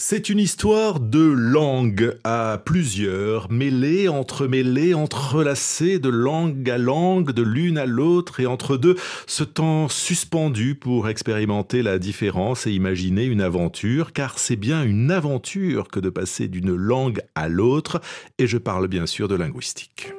C'est une histoire de langue à plusieurs, mêlées, entremêlées, entrelacées de langue à langue, de l'une à l'autre, et entre deux, ce temps suspendu pour expérimenter la différence et imaginer une aventure, car c'est bien une aventure que de passer d'une langue à l'autre, et je parle bien sûr de linguistique.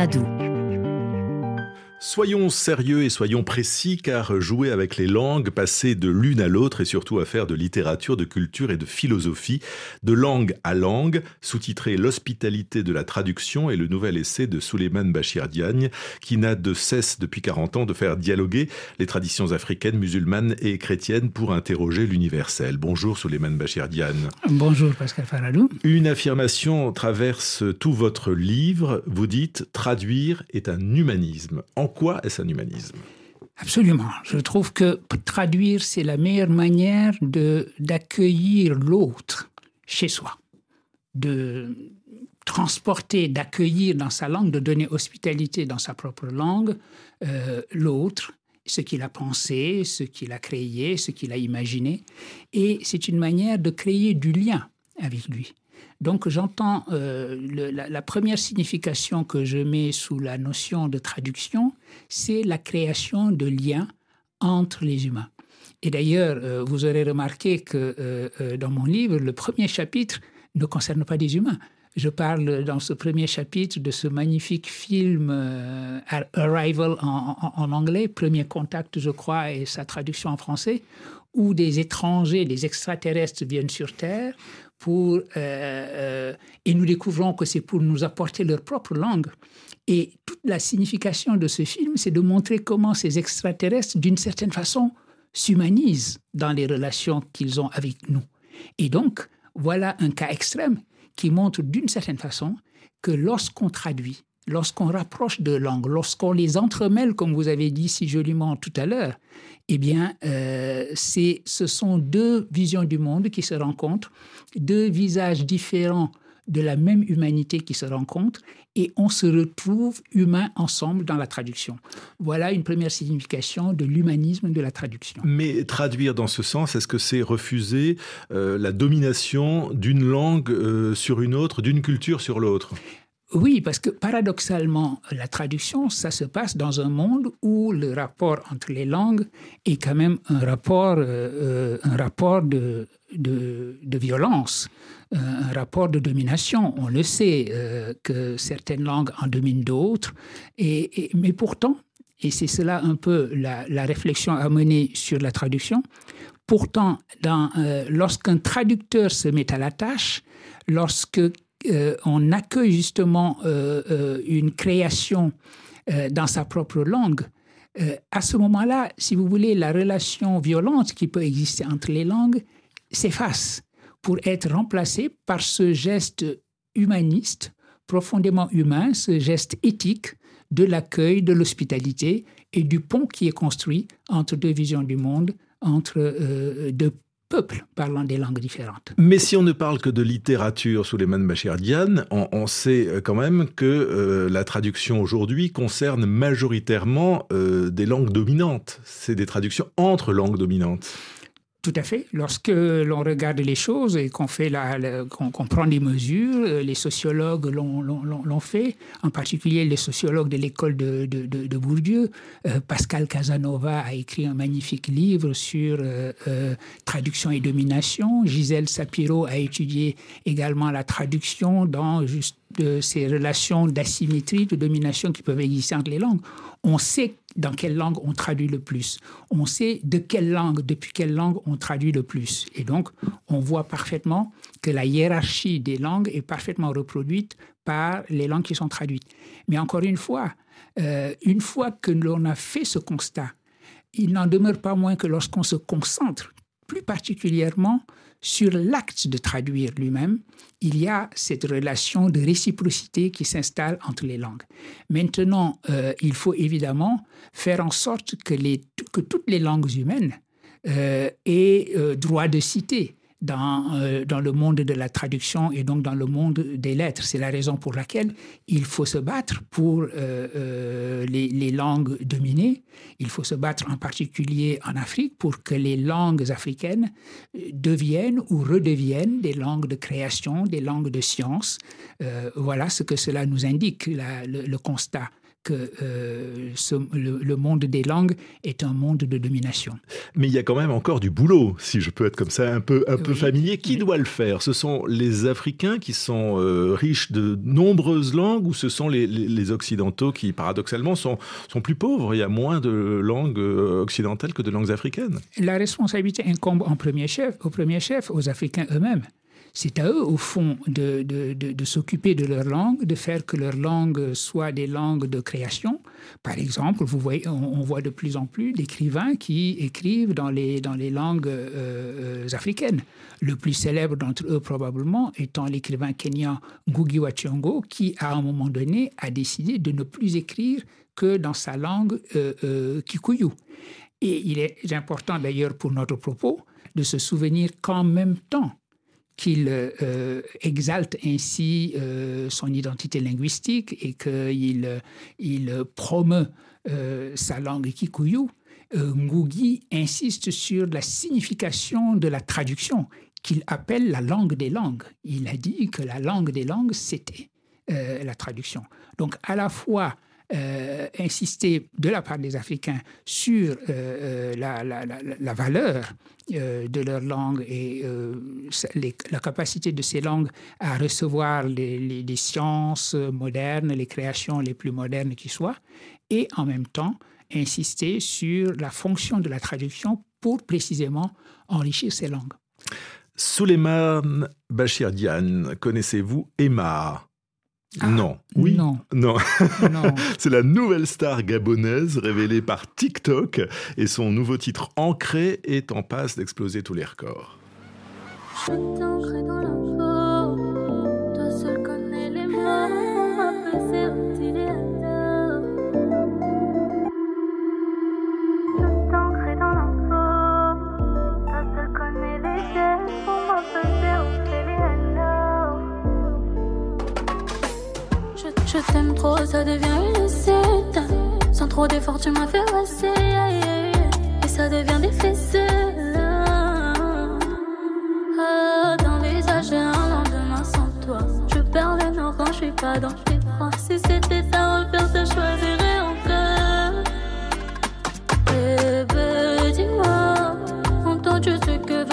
Paradou. Soyons sérieux et soyons précis car jouer avec les langues, passer de l'une à l'autre et surtout à faire de littérature, de culture et de philosophie, de langue à langue, sous-titré L'hospitalité de la traduction et le nouvel essai de Suleiman Bachir Diagne qui n'a de cesse depuis 40 ans de faire dialoguer les traditions africaines, musulmanes et chrétiennes pour interroger l'universel. Bonjour Suleiman Bachir Diagne. Bonjour Pascal Faradou. Une affirmation traverse tout votre livre. Vous dites traduire est un humanisme. En est-ce un humanisme Absolument. Je trouve que traduire, c'est la meilleure manière d'accueillir l'autre chez soi, de transporter, d'accueillir dans sa langue, de donner hospitalité dans sa propre langue, euh, l'autre, ce qu'il a pensé, ce qu'il a créé, ce qu'il a imaginé. Et c'est une manière de créer du lien avec lui. Donc j'entends euh, la, première signification que je mets sous la notion de traduction, c'est la création de liens entre les humains. Et d'ailleurs, euh, vous aurez remarqué que euh, dans mon livre, le premier chapitre ne concerne pas des humains. Je parle dans ce premier chapitre de ce magnifique film Arrival en, en, anglais, Premier Contact, je crois, et sa traduction en français, où des étrangers, des extraterrestres viennent sur Terre pour, euh, euh, et nous découvrons que c'est pour nous apporter leur propre langue. Et toute la signification de ce film, c'est de montrer comment ces extraterrestres, d'une certaine façon, s'humanisent dans les relations qu'ils ont avec nous. Et donc, voilà un cas extrême qui montre d'une certaine façon que lorsqu'on traduit, lorsqu'on rapproche de langues, lorsqu'on les entremêle, comme vous avez dit si joliment tout à l'heure, eh bien, euh, ce sont deux visions du monde qui se rencontrent, deux visages différents de la même humanité qui se rencontrent et on se retrouve humains ensemble dans la traduction. Voilà une première signification de l'humanisme de la traduction. Mais traduire dans ce sens, est-ce que c'est refuser euh, la domination d'une langue euh, sur une autre, d'une culture sur l'autre? Oui, parce que paradoxalement, la traduction, ça se passe dans un monde où le rapport entre les langues est quand même un rapport, euh, un rapport de, de, violence, euh, un rapport de domination. On le sait euh, que certaines langues en dominent d'autres, et, mais pourtant, et c'est cela un peu la, la, réflexion à mener sur la traduction, pourtant, euh, lorsqu'un traducteur se met à la tâche, lorsque euh, on accueille justement euh, euh, une création dans sa propre langue, à ce moment-là, si vous voulez, la relation violente qui peut exister entre les langues s'efface pour être remplacée par ce geste humaniste, profondément humain, ce geste éthique de l'accueil, de l'hospitalité et du pont qui est construit entre deux visions du monde, entre deux Mais si on ne parle que de littérature sous les mains de Bachir Diane, on, sait quand même que euh, la traduction aujourd'hui concerne majoritairement euh, des langues dominantes. C'est des traductions entre langues dominantes. Tout à fait. Lorsque l'on regarde les choses et qu'on fait la, qu'on qu prend des mesures, euh, les sociologues l'ont fait, en particulier les sociologues de l'école de, de, Bourdieu. Euh, Pascal Casanova a écrit un magnifique livre sur euh, traduction et domination. Gisèle Sapiro a étudié également la traduction dans juste ces relations d'asymétrie, de domination qui peuvent exister entre les langues. On sait dans quelle langue on traduit le plus. On sait de quelle langue, depuis quelle langue on traduit le plus. Et donc, on voit parfaitement que la hiérarchie des langues est parfaitement reproduite par les langues qui sont traduites. Mais encore une fois, euh, une fois que l'on a fait ce constat, il n'en demeure pas moins que lorsqu'on se concentre plus particulièrement sur l'acte de traduire lui-même, il y a cette relation de réciprocité qui s'installe entre les langues. Maintenant, euh, il faut évidemment faire en sorte que, que toutes les langues humaines euh, aient euh, droit de citer dans, euh, dans le monde de la traduction et donc dans le monde des lettres. C'est la raison pour laquelle il faut se battre pour euh, euh, les, langues dominées. Il faut se battre en particulier en Afrique pour que les langues africaines deviennent ou redeviennent des langues de création, des langues de science. voilà ce que cela nous indique, le constat que euh, ce, le, le, monde des langues est un monde de domination. Mais il y a quand même encore du boulot, si je peux être comme ça un peu, un oui, peu familier. Qui oui. doit le faire? Ce sont les Africains qui sont euh, riches de nombreuses langues ou ce sont les, les, les, Occidentaux qui, paradoxalement, sont, sont plus pauvres? Il y a moins de langues euh, occidentales que de langues africaines. La responsabilité incombe en premier chef, au premier chef aux Africains eux-mêmes c'est à eux, au fond, de, s'occuper de leur langue, de faire que leur langue soit des langues de création. Par exemple, vous voyez, on, voit de plus en plus d'écrivains qui écrivent dans les, dans les langues euh, africaines. Le plus célèbre d'entre eux, probablement, étant l'écrivain kenyan Ngugi wa qui, à un moment donné, a décidé de ne plus écrire que dans sa langue euh, euh, kikuyu. Et il est important, d'ailleurs, pour notre propos, de se souvenir qu'en même temps, qu'il euh, exalte ainsi euh, son identité linguistique et qu'il il promeut euh, sa langue kikuyu, Ngugi insiste sur la signification de la traduction qu'il appelle la langue des langues. Il a dit que la langue des langues, c'était la traduction. Donc à la fois euh, insister de la part des Africains sur euh, la, la, valeur euh, de leur langue et la capacité de ces langues à recevoir les, sciences modernes, les créations les plus modernes qui soient, et en même temps insister sur la fonction de la traduction pour précisément enrichir ces langues. Suleiman Bachir Diane, connaissez-vous Emma? Ah, non. Oui. Non. Non. non. C'est la nouvelle star gabonaise révélée par TikTok et son nouveau titre Ancré est en passe d'exploser tous les records. Je Je t'aime trop, ça devient une recette. Sans trop d'efforts, tu m'as fait passer. Et ça devient des fesses. Ah, j'ai un lendemain sans toi. Je perds le nord quand je suis pas dans tes bras. Si c'était à refaire, je choisirais encore. Bébé, dis-moi, entends-tu ce que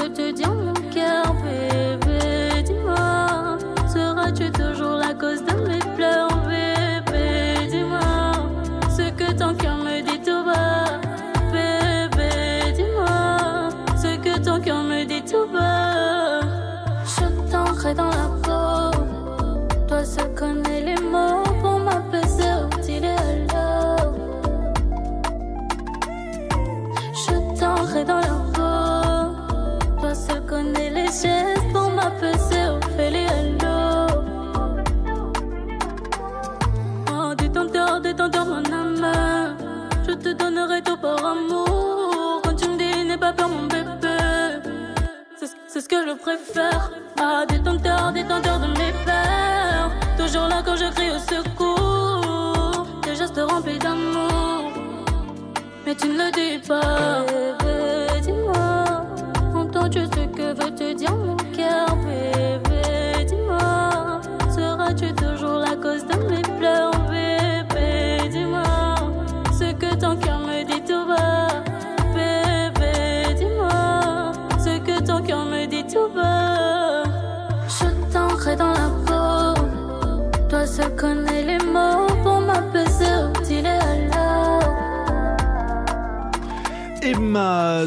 Ah, détenteur, détenteur de mes peurs. Toujours là quand je crie au secours. Tes gestes remplis d'amour. Mais tu ne le dis pas. Bébé, dis-moi. Entends-tu ce que veut te dire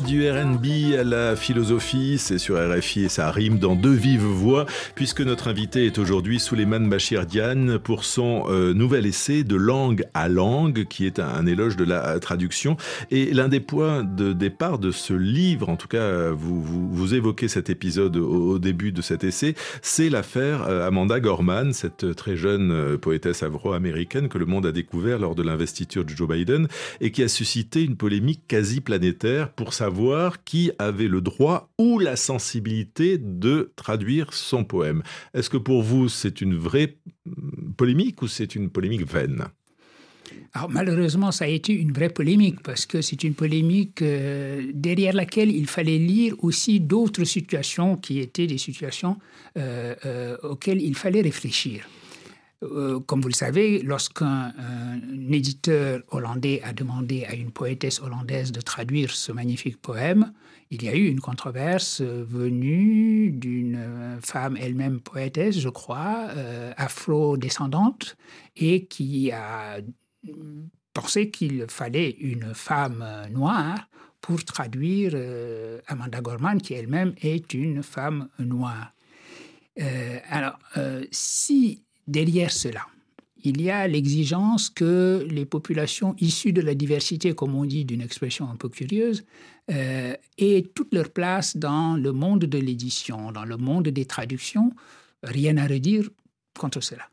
du RB à la philosophie, c'est sur RFI et ça rime dans deux vives voix, puisque notre invité est aujourd'hui Souleymane Bachir Diane pour son euh, nouvel essai de langue à langue, qui est un, éloge de la traduction. Et l'un des points de départ de ce livre, en tout cas, vous, vous, évoquez cet épisode au, début de cet essai, c'est l'affaire euh, Amanda Gorman, cette très jeune euh, poétesse afro-américaine que le monde a découvert lors de l'investiture de Joe Biden et qui a suscité une polémique quasi planétaire pour savoir qui avait le droit ou la sensibilité de traduire son poème. Est-ce que pour vous c'est une vraie mm, polémique ou c'est une polémique vaine? Alors malheureusement, ça a été une vraie polémique parce que c'est une polémique euh, derrière laquelle il fallait lire aussi d'autres situations qui étaient des situations euh, euh, auxquelles il fallait réfléchir. Euh, comme vous le savez, lorsqu'un éditeur hollandais a demandé à une poétesse hollandaise de traduire ce magnifique poème, il y a eu une controverse venue d'une femme elle-même poétesse, je crois, euh, afro-descendante, et qui a pensé qu'il fallait une femme noire pour traduire euh, Amanda Gorman, qui elle-même est une femme noire. alors, si derrière cela, il y a l'exigence que les populations issues de la diversité, comme on dit d'une expression un peu curieuse, euh, aient toute leur place dans le monde de l'édition, dans le monde des traductions. Rien à redire contre cela.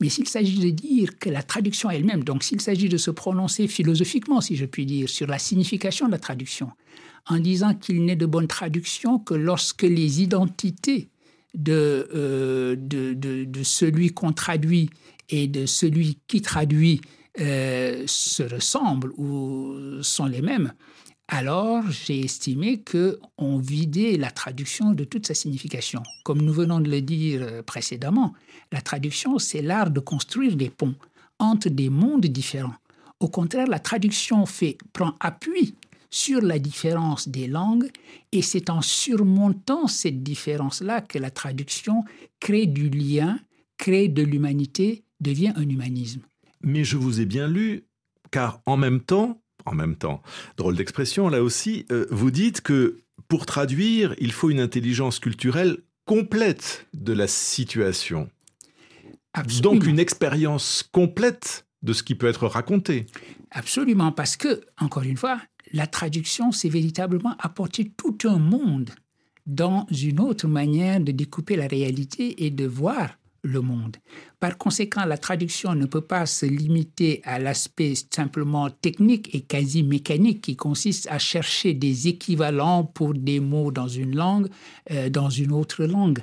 Mais s'il s'agit de dire que la traduction elle-même, donc s'il s'agit de se prononcer philosophiquement, si je puis dire, sur la signification de la traduction, en disant qu'il n'est de bonne traduction que lorsque les identités euh, de, de, de, celui qu'on traduit et de celui qui traduit euh, se ressemblent ou sont les mêmes, alors j'ai estimé que on vidait la traduction de toute sa signification. Comme nous venons de le dire euh, précédemment, la traduction, c'est l'art de construire des ponts entre des mondes différents. Au contraire, la traduction fait, prend appui sur la différence des langues et c'est en surmontant cette différence-là que la traduction crée du lien, crée de l'humanité, devient un humanisme. Mais je vous ai bien lu, car en même temps, en même temps, drôle d'expression là aussi, euh, vous dites que pour traduire, il faut une intelligence culturelle complète de la situation. Donc une expérience complète de ce qui peut être raconté. Absolument, parce que, encore une fois, la traduction, c'est véritablement apporter tout un monde dans une autre manière de découper la réalité et de voir le monde. Par conséquent, la traduction ne peut pas se limiter à l'aspect simplement technique et quasi mécanique qui consiste à chercher des équivalents pour des mots dans une langue, euh, dans une autre langue.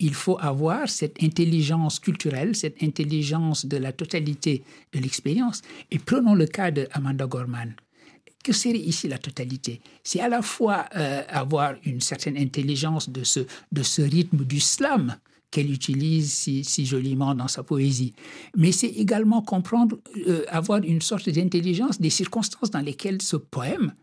Il faut avoir cette intelligence culturelle, cette intelligence de la totalité de l'expérience. Et prenons le cas de Amanda Gorman que serait ici la totalité. C'est à la fois euh, avoir une certaine intelligence de ce, de ce rythme du slam qu'elle utilise si, joliment dans sa poésie, mais c'est également comprendre, euh, avoir une sorte d'intelligence des circonstances dans lesquelles ce poème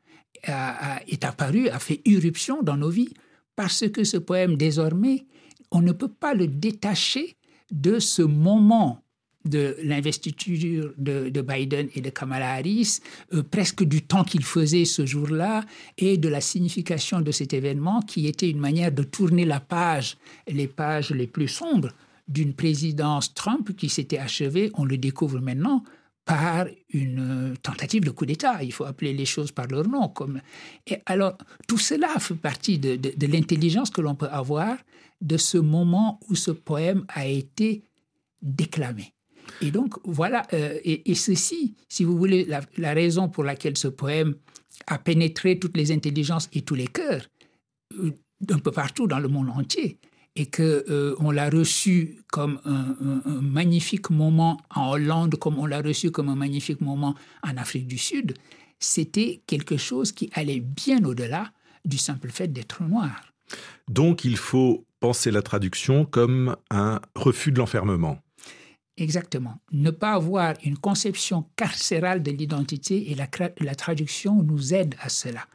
est apparu, a fait irruption dans nos vies, parce que ce poème, désormais, on ne peut pas le détacher de ce moment de l'investiture de, Biden et de Kamala Harris, euh, presque du temps qu'il faisait ce jour-là et de la signification de cet événement qui était une manière de tourner la page, les pages les plus sombres d'une présidence Trump qui s'était achevée, on le découvre maintenant, par une tentative de coup d'État. Il faut appeler les choses par leur nom. Comme... Et alors, tout cela fait partie de, de l'intelligence que l'on peut avoir de ce moment où ce poème a été déclamé. Et donc, voilà, euh, et, ceci, si vous voulez, la, raison pour laquelle ce poème a pénétré toutes les intelligences et tous les cœurs, euh, d'un peu partout dans le monde entier, et qu'on euh, on l'a reçu comme un, un, magnifique moment en Hollande, comme on l'a reçu comme un magnifique moment en Afrique du Sud, c'était quelque chose qui allait bien au-delà du simple fait d'être noir. Donc il faut penser la traduction comme un refus de l'enfermement. Exactement. Ne pas avoir une conception carcérale de l'identité et la, la, traduction nous aide à cela.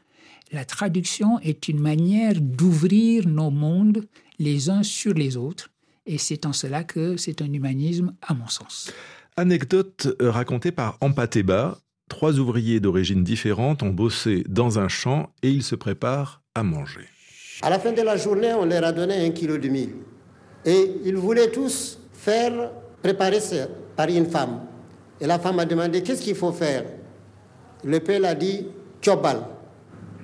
La traduction est une manière d'ouvrir nos mondes les uns sur les autres et c'est en cela que c'est un humanisme à mon sens. Anecdote racontée par Ampateba, trois ouvriers d'origine différente ont bossé dans un champ et ils se préparent à manger. À la fin de la journée, on leur a donné un kilo de mil. Et ils voulaient tous faire préparer ça par une femme. Et la femme a demandé qu'est-ce qu'il faut faire? Le père a dit chobal.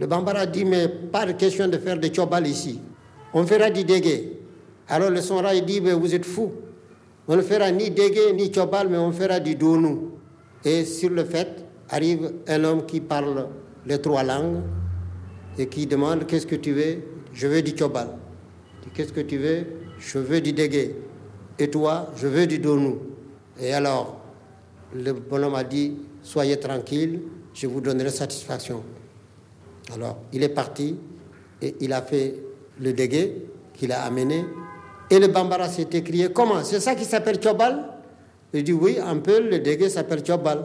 Le bambara a dit mais pas de question de faire des chobal ici. On fera du dégué. Alors le sonra dit mais vous êtes fou. On ne fera ni dégué ni chobal, mais on fera du donou. Et sur le fait, arrive un homme qui parle les trois langues et qui demande qu'est-ce que tu veux? Je veux du chobal. Qu'est-ce que tu veux? Je veux du dégué. Et toi, je veux du donou. Et alors, le bonhomme a dit Soyez tranquille, je vous donnerai satisfaction. Alors, il est parti et il a fait le dégué qu'il a amené. Et le bambara s'est écrié Comment? C'est ça qui s'appelle Chobal Il dit Oui, un peu, le dégué s'appelle Chobal.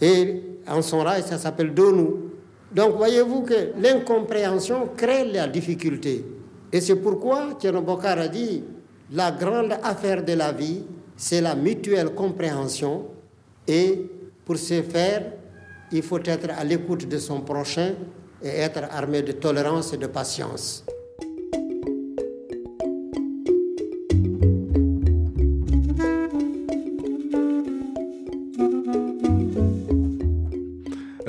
Et en son rail, ça s'appelle Donou. Donc, voyez-vous que l'incompréhension crée la difficulté. Et c'est pourquoi Tchénobokar a dit La grande affaire de la vie, c'est la mutuelle compréhension. Et pour ce faire, il faut être à l'écoute de son prochain et être armé de tolérance et de patience.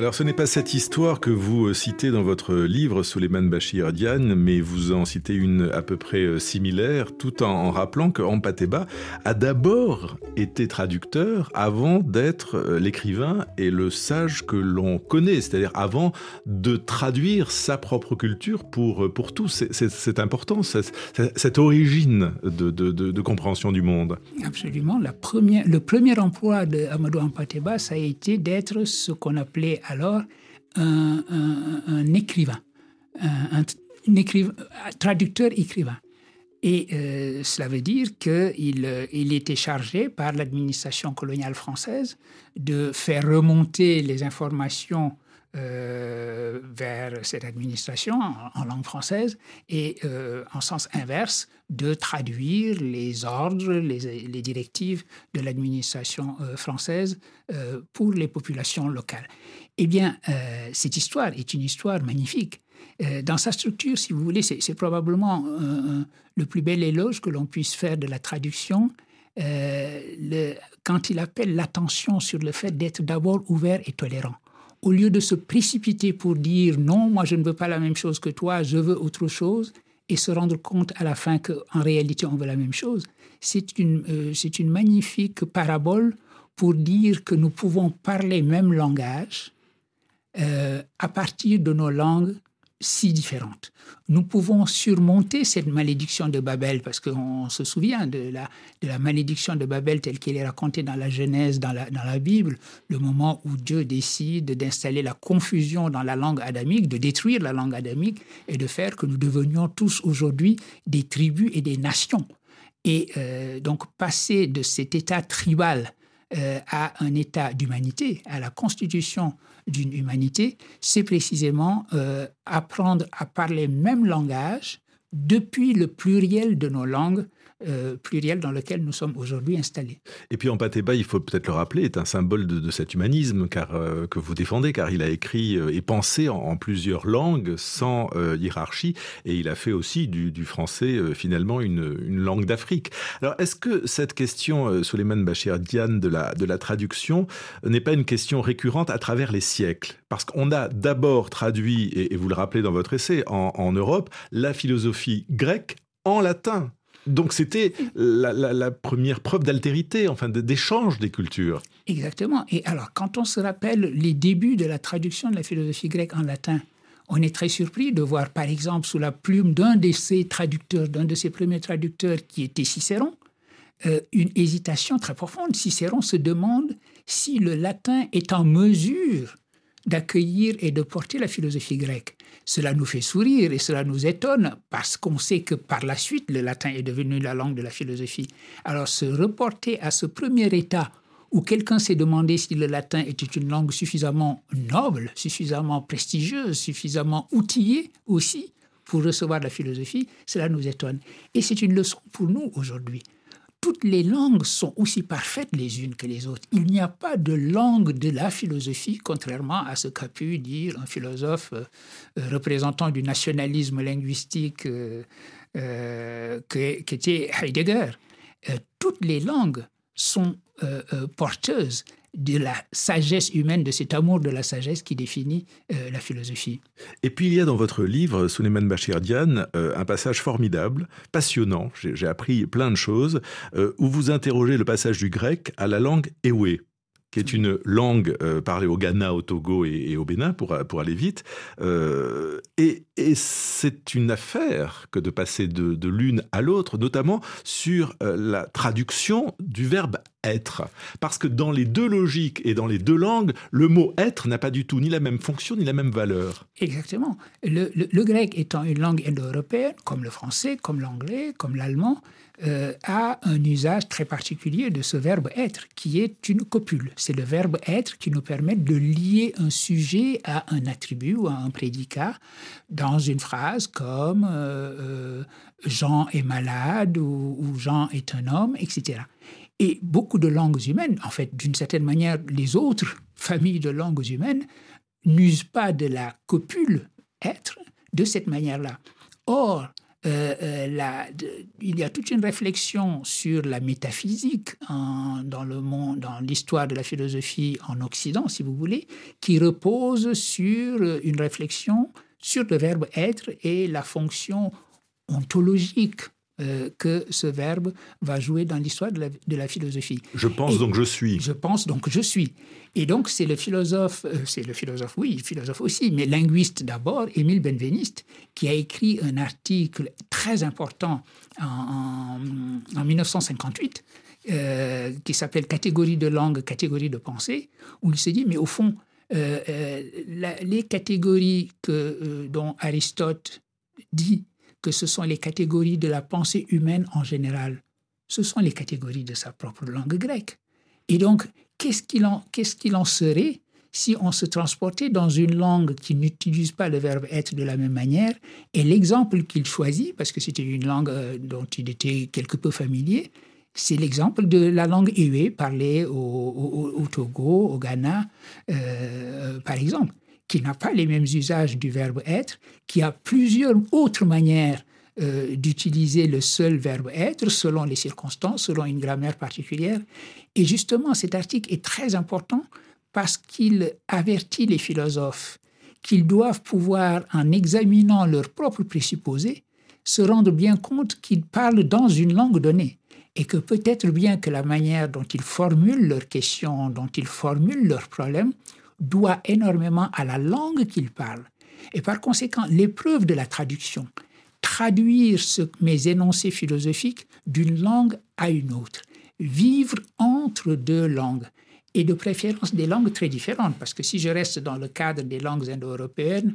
Alors ce n'est pas cette histoire que vous euh, citez dans votre livre Suleiman Bachir Diane, mais vous en citez une à peu près euh, similaire, tout en, rappelant que Ampateba a d'abord été traducteur avant d'être euh, l'écrivain et le sage que l'on connaît, c'est-à-dire avant de traduire sa propre culture pour, pour tous. C'est important, cette origine de, de, compréhension du monde. Absolument. Le premier emploi de Amadou Ampateba, ça a été d'être ce qu'on appelait alors un, écrivain, un, traducteur-écrivain. Et euh, cela veut dire qu'il euh, il était chargé par l'administration coloniale française de faire remonter les informations euh, vers cette administration en, langue française et en sens inverse de traduire les ordres, les, les directives de l'administration française pour les populations locales. Eh bien, euh, cette histoire est une histoire magnifique. Euh, dans sa structure, si vous voulez, c'est probablement euh, le plus bel éloge que l'on puisse faire de la traduction. Quand il appelle l'attention sur le fait d'être d'abord ouvert et tolérant. Au lieu de se précipiter pour dire non, moi je ne veux pas la même chose que toi, je veux autre chose, et se rendre compte à la fin qu'en réalité on veut la même chose, c'est une, c'est une magnifique parabole pour dire que nous pouvons parler même langage, euh, à partir de nos langues si différentes. Nous pouvons surmonter cette malédiction de Babel, parce qu'on se souvient de la, malédiction de Babel telle qu'elle est racontée dans la Genèse, dans la, dans la Bible, le moment où Dieu décide d'installer la confusion dans la langue adamique, de détruire la langue adamique et de faire que nous devenions tous aujourd'hui des tribus et des nations. Et euh, donc passer de cet état tribal euh, à un état d'humanité, à la constitution d'une humanité, c'est précisément euh, apprendre à parler même langage depuis le pluriel de nos langues euh, pluriel dans lequel nous sommes aujourd'hui installés. Et puis Ampateba, il faut peut-être le rappeler, est un symbole de, cet humanisme car, euh, que vous défendez, car il a écrit euh, et pensé en, plusieurs langues sans hiérarchie, et il a fait aussi du, français finalement une, langue d'Afrique. Alors est-ce que cette question, Suleiman Bachir Diane, de la, de la traduction, n'est pas une question récurrente à travers les siècles? Parce qu'on a d'abord traduit, et, vous le rappelez dans votre essai, en Europe, la philosophie grecque en latin. Donc c'était la, première preuve d'altérité, enfin d'échange des cultures. Exactement. Et alors, quand on se rappelle les débuts de la traduction de la philosophie grecque en latin, on est très surpris de voir, par exemple, sous la plume d'un de ses traducteurs, d'un de ses premiers traducteurs, qui était Cicéron, euh, une hésitation très profonde. Cicéron se demande si le latin est en mesure d'accueillir et de porter la philosophie grecque. Cela nous fait sourire et cela nous étonne parce qu'on sait que par la suite, le latin est devenu la langue de la philosophie. Alors se reporter à ce premier état où quelqu'un s'est demandé si le latin était une langue suffisamment noble, suffisamment prestigieuse, suffisamment outillée aussi pour recevoir la philosophie, cela nous étonne. Et c'est une leçon pour nous aujourd'hui toutes les langues sont aussi parfaites les unes que les autres. Il n'y a pas de langue de la philosophie, contrairement à ce qu'a pu dire un philosophe euh, euh, représentant du nationalisme linguistique euh, qu'était Heidegger. toutes les langues sont porteuses de la sagesse humaine, de cet amour de la sagesse qui définit euh, la philosophie. Et puis il y a dans votre livre, Suleiman Bachir Diane, euh, un passage formidable, passionnant, j'ai appris plein de choses, euh, où vous interrogez le passage du grec à la langue Ewe qui est une langue euh, parlée au Ghana, au Togo et, au Bénin, pour, pour aller vite. Euh, et, c'est une affaire que de passer de, l'une à l'autre, notamment sur euh, la traduction du verbe être. Parce que dans les deux logiques et dans les deux langues, le mot être n'a pas du tout ni la même fonction ni la même valeur. Exactement. le grec étant une langue indo-européenne, comme le français, comme l'anglais, comme l'allemand, euh, a un usage très particulier de ce verbe être, qui est une copule. C'est le verbe être qui nous permet de lier un sujet à un attribut ou à un prédicat dans une phrase comme euh, euh, Jean est malade ou, ou Jean est un homme, etc. Et beaucoup de langues humaines, en fait, d'une certaine manière, les autres familles de langues humaines n'usent pas de la copule être de cette manière-là. Or, euh, euh, il y a toute une réflexion sur la métaphysique dans le monde, dans l'histoire de la philosophie en Occident, si vous voulez, qui repose sur une réflexion sur le verbe être et la fonction ontologique euh, que ce verbe va jouer dans l'histoire de, la, philosophie. Je pense donc je suis. Je pense donc je suis. Et donc c'est le philosophe, euh, c'est le philosophe, oui, philosophe aussi, mais linguiste d'abord, Émile Benveniste, qui a écrit un article très important en, 1958 euh, qui s'appelle Catégorie de langue, catégorie de pensée, où il se dit, mais au fond, les catégories que, dont Aristote dit que ce sont les catégories de la pensée humaine en général. Ce sont les catégories de sa propre langue grecque. Et donc, qu'est-ce qu'il en, serait si on se transportait dans une langue qui n'utilise pas le verbe être de la même manière Et l'exemple qu'il choisit, parce que c'était une langue euh, dont il était quelque peu familier, c'est l'exemple de la langue Ewe parlée au, Togo, au Ghana, euh, par exemple qui n'a pas les mêmes usages du verbe être, qui a plusieurs autres manières euh, d'utiliser le seul verbe être selon les circonstances, selon une grammaire particulière. Et justement, cet article est très important parce qu'il avertit les philosophes qu'ils doivent pouvoir, en examinant leurs propres présupposés, se rendre bien compte qu'ils parlent dans une langue donnée et que peut-être bien que la manière dont ils formulent leurs questions, dont ils formulent leurs problèmes, doit énormément à la langue qu'il parle. Et par conséquent, l'épreuve de la traduction, traduire mes énoncés philosophiques d'une langue à une autre, vivre entre deux langues, et de préférence des langues très différentes, parce que si je reste dans le cadre des langues indo-européennes,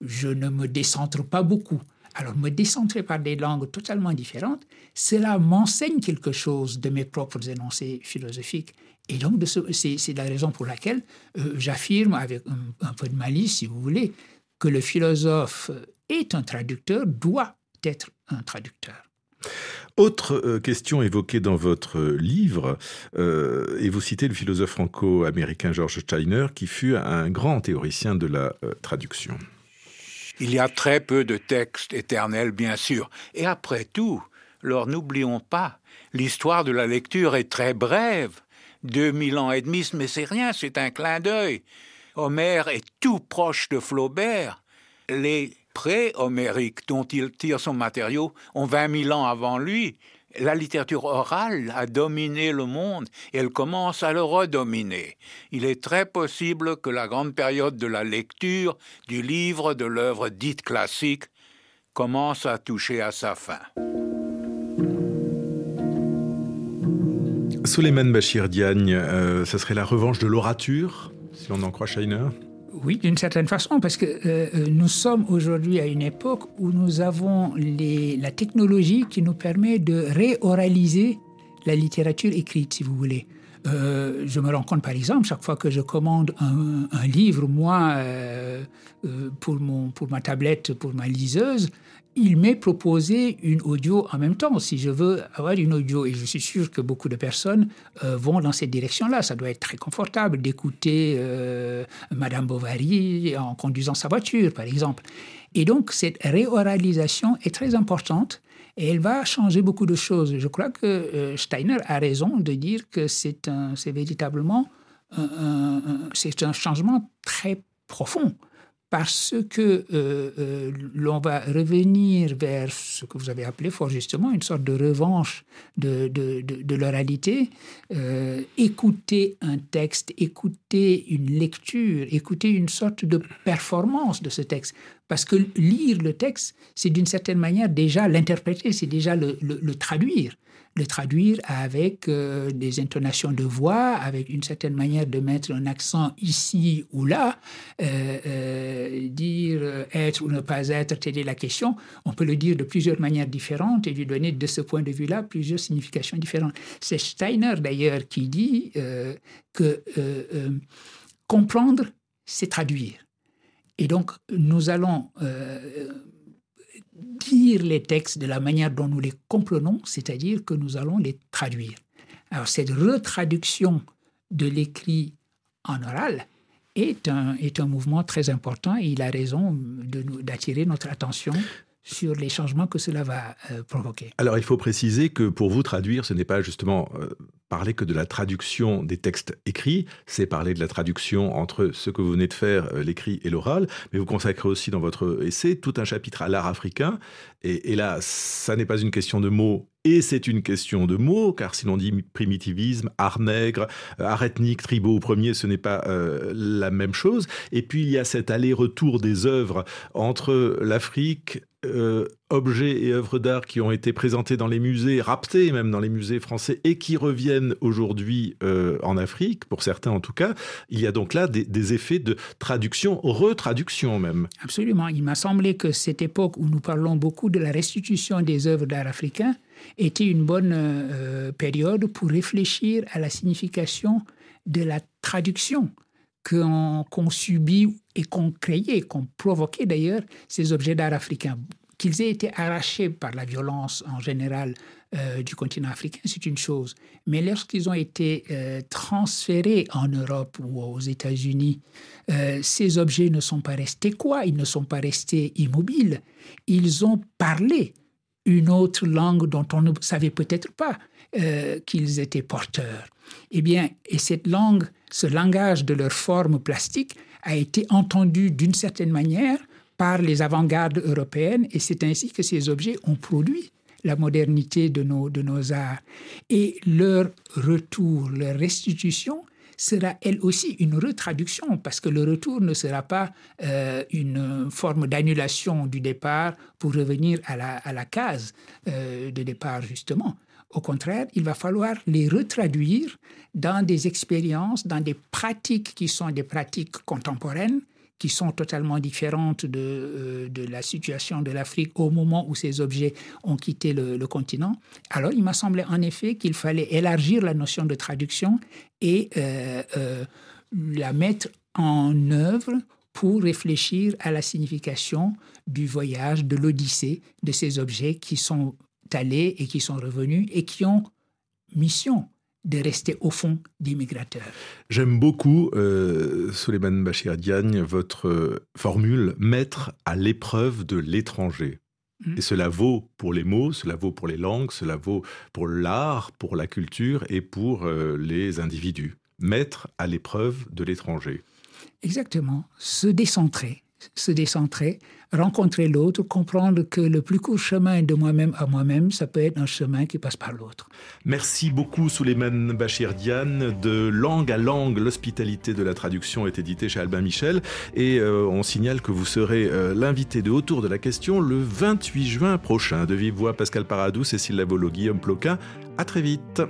je ne me décentre pas beaucoup. Alors me décentrer par des langues totalement différentes, cela m'enseigne quelque chose de mes propres énoncés philosophiques. Et donc, c'est la raison pour laquelle euh, j'affirme, avec un, peu de malice, si vous voulez, que le philosophe est un traducteur, doit être un traducteur. Autre euh, question évoquée dans votre livre, euh, et vous citez le philosophe franco-américain George Steiner, qui fut un grand théoricien de la traduction. Il y a très peu de textes éternels, bien sûr. Et après tout, alors n'oublions pas, l'histoire de la lecture est très brève. 2000 ans et demi, mais c'est rien, c'est un clin d'œil. Homère est tout proche de Flaubert. Les pré-homériques dont il tire son matériau ont 20 000 ans avant lui. La littérature orale a dominé le monde et elle commence à le redominer. Il est très possible que la grande période de la lecture, du livre, de l'œuvre dite classique, commence à toucher à sa fin. Suleiman Bachir Diagne, euh, ça serait la revanche de l'orature, si on en croit Scheiner oui, d'une certaine façon, parce que euh, euh, nous sommes aujourd'hui à une époque où nous avons la technologie qui nous permet de réoraliser la littérature écrite, si vous voulez. Euh, je me rends compte, par exemple, chaque fois que je commande un, livre, moi, pour, mon, pour ma tablette, pour ma liseuse, il m'est proposé une audio en même temps, si je veux avoir une audio. Et je suis sûr que beaucoup de personnes vont dans cette direction-là. Ça doit être très confortable d'écouter Madame Bovary en conduisant sa voiture, par exemple. Et donc, cette réoralisation est très importante et elle va changer beaucoup de choses. Je crois que euh, Steiner a raison de dire que c'est véritablement c'est un changement très profond parce que euh, euh, l'on va revenir vers ce que vous avez appelé fort justement une sorte de revanche de, de, de, l'oralité, euh, écouter un texte, écouter une lecture, écouter une sorte de performance de ce texte. Parce que lire le texte, c'est d'une certaine manière déjà l'interpréter, c'est déjà le, le traduire le traduire avec euh, des intonations de voix, avec une certaine manière de mettre un accent ici ou là, euh, euh, dire être ou ne pas être, telle est la question. On peut le dire de plusieurs manières différentes et lui donner de ce point de vue-là plusieurs significations différentes. C'est Steiner d'ailleurs qui dit que comprendre, c'est traduire. Et donc, nous allons dire les textes de la manière dont nous les comprenons, c'est-à-dire que nous allons les traduire. Alors cette retraduction de l'écrit en oral est un, est un mouvement très important et il a raison d'attirer notre attention sur les changements que cela va euh, provoquer. Alors il faut préciser que pour vous traduire, ce n'est pas justement euh, parler que de la traduction des textes écrits, c'est parler de la traduction entre ce que vous venez de faire, euh, l'écrit et l'oral, mais vous consacrez aussi dans votre essai tout un chapitre à l'art africain. Et, là, ça n'est pas une question de mots et c'est une question de mots, car si l'on dit primitivisme, art nègre, art ethnique, tribaux au premier, ce n'est pas la même chose. Et puis il y a cet aller-retour des œuvres entre l'Afrique, euh, objets et œuvres d'art qui ont été présentés dans les musées, raptés même dans les musées français et qui reviennent aujourd'hui en Afrique, pour certains en tout cas. Il y a donc là des, des effets de traduction, retraduction même. Absolument. Il m'a semblé que cette époque où nous parlons beaucoup de la restitution des œuvres d'art africains, était une bonne euh, période pour réfléchir à la signification de la traduction qu'ont subi et qu'ont créé, qu'ont provoqué d'ailleurs ces objets d'art africains. Qu'ils aient été arrachés par la violence en général euh, du continent africain, c'est une chose. Mais lorsqu'ils ont été euh, transférés en Europe ou aux États-Unis, ces objets ne sont pas restés quoi? Ils ne sont pas restés immobiles. Ils ont parlé une autre langue dont on ne savait peut-être pas euh, qu'ils étaient porteurs. Eh bien, et cette langue, ce langage de leur forme plastique a été entendu d'une certaine manière par les avant-gardes européennes et c'est ainsi que ces objets ont produit la modernité de nos, de nos arts. Et leur retour, leur restitution sera elle aussi une retraduction, parce que le retour ne sera pas euh, une forme d'annulation du départ pour revenir à la, à la case euh, de départ, justement. Au contraire, il va falloir les retraduire dans des expériences, dans des pratiques qui sont des pratiques contemporaines, qui sont totalement différentes de, euh, la situation de l'Afrique au moment où ces objets ont quitté le, continent. Alors, il m'a semblé en effet qu'il fallait élargir la notion de traduction et euh, euh, la mettre en œuvre pour réfléchir à la signification du voyage, de l'Odyssée, de ces objets qui sont allés et qui sont revenus et qui ont mission de rester au fond des migrateurs. J'aime beaucoup, euh, Suleiman Bachir Diagne, votre euh, formule mettre à l'épreuve de l'étranger. Mmh. Et cela vaut pour les mots, cela vaut pour les langues, cela vaut pour l'art, pour la culture et pour euh, les individus. Mettre à l'épreuve de l'étranger. Exactement. Se décentrer, se décentrer, rencontrer l'autre, comprendre que le plus court chemin de moi-même à moi-même, ça peut être un chemin qui passe par l'autre. Merci beaucoup Souleymane Bachir Diane. De langue à langue, l'hospitalité de la traduction est édité chez Albin Michel. Et euh, on signale que vous serez euh, l'invité de Autour de la question le 28 juin prochain. De vive voix, Pascal Paradou, Cécile Lavolo, Guillaume Ploquin. À très vite.